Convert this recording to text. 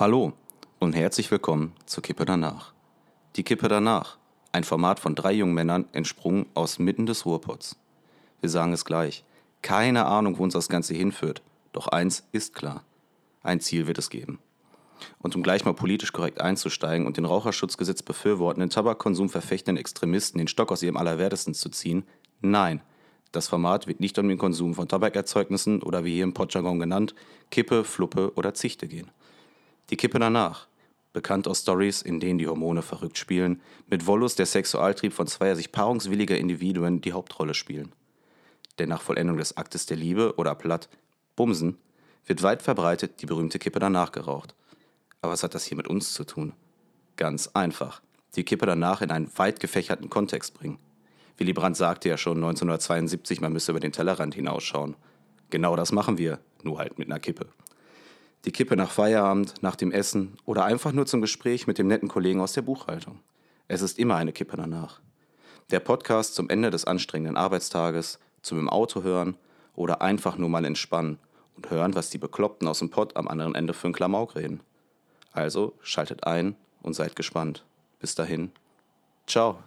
Hallo und herzlich willkommen zur Kippe danach. Die Kippe danach, ein Format von drei jungen Männern entsprungen aus mitten des Ruhrpots. Wir sagen es gleich, keine Ahnung, wo uns das Ganze hinführt, doch eins ist klar, ein Ziel wird es geben. Und um gleich mal politisch korrekt einzusteigen und den Raucherschutzgesetz befürwortenden, Tabakkonsum verfechtenden Extremisten den Stock aus ihrem Allerwertesten zu ziehen, nein, das Format wird nicht um den Konsum von Tabakerzeugnissen oder wie hier im Podjargon genannt, Kippe, Fluppe oder Zichte gehen. Die Kippe danach, bekannt aus Stories, in denen die Hormone verrückt spielen, mit Wollust der Sexualtrieb von zweier sich paarungswilliger Individuen die Hauptrolle spielen. Denn nach Vollendung des Aktes der Liebe oder platt Bumsen wird weit verbreitet die berühmte Kippe danach geraucht. Aber was hat das hier mit uns zu tun? Ganz einfach. Die Kippe danach in einen weit gefächerten Kontext bringen. Willy Brandt sagte ja schon 1972, man müsse über den Tellerrand hinausschauen. Genau das machen wir, nur halt mit einer Kippe. Die Kippe nach Feierabend, nach dem Essen oder einfach nur zum Gespräch mit dem netten Kollegen aus der Buchhaltung. Es ist immer eine Kippe danach. Der Podcast zum Ende des anstrengenden Arbeitstages, zum im Auto hören oder einfach nur mal entspannen und hören, was die Bekloppten aus dem Pott am anderen Ende für einen Klamauk reden. Also schaltet ein und seid gespannt. Bis dahin. Ciao.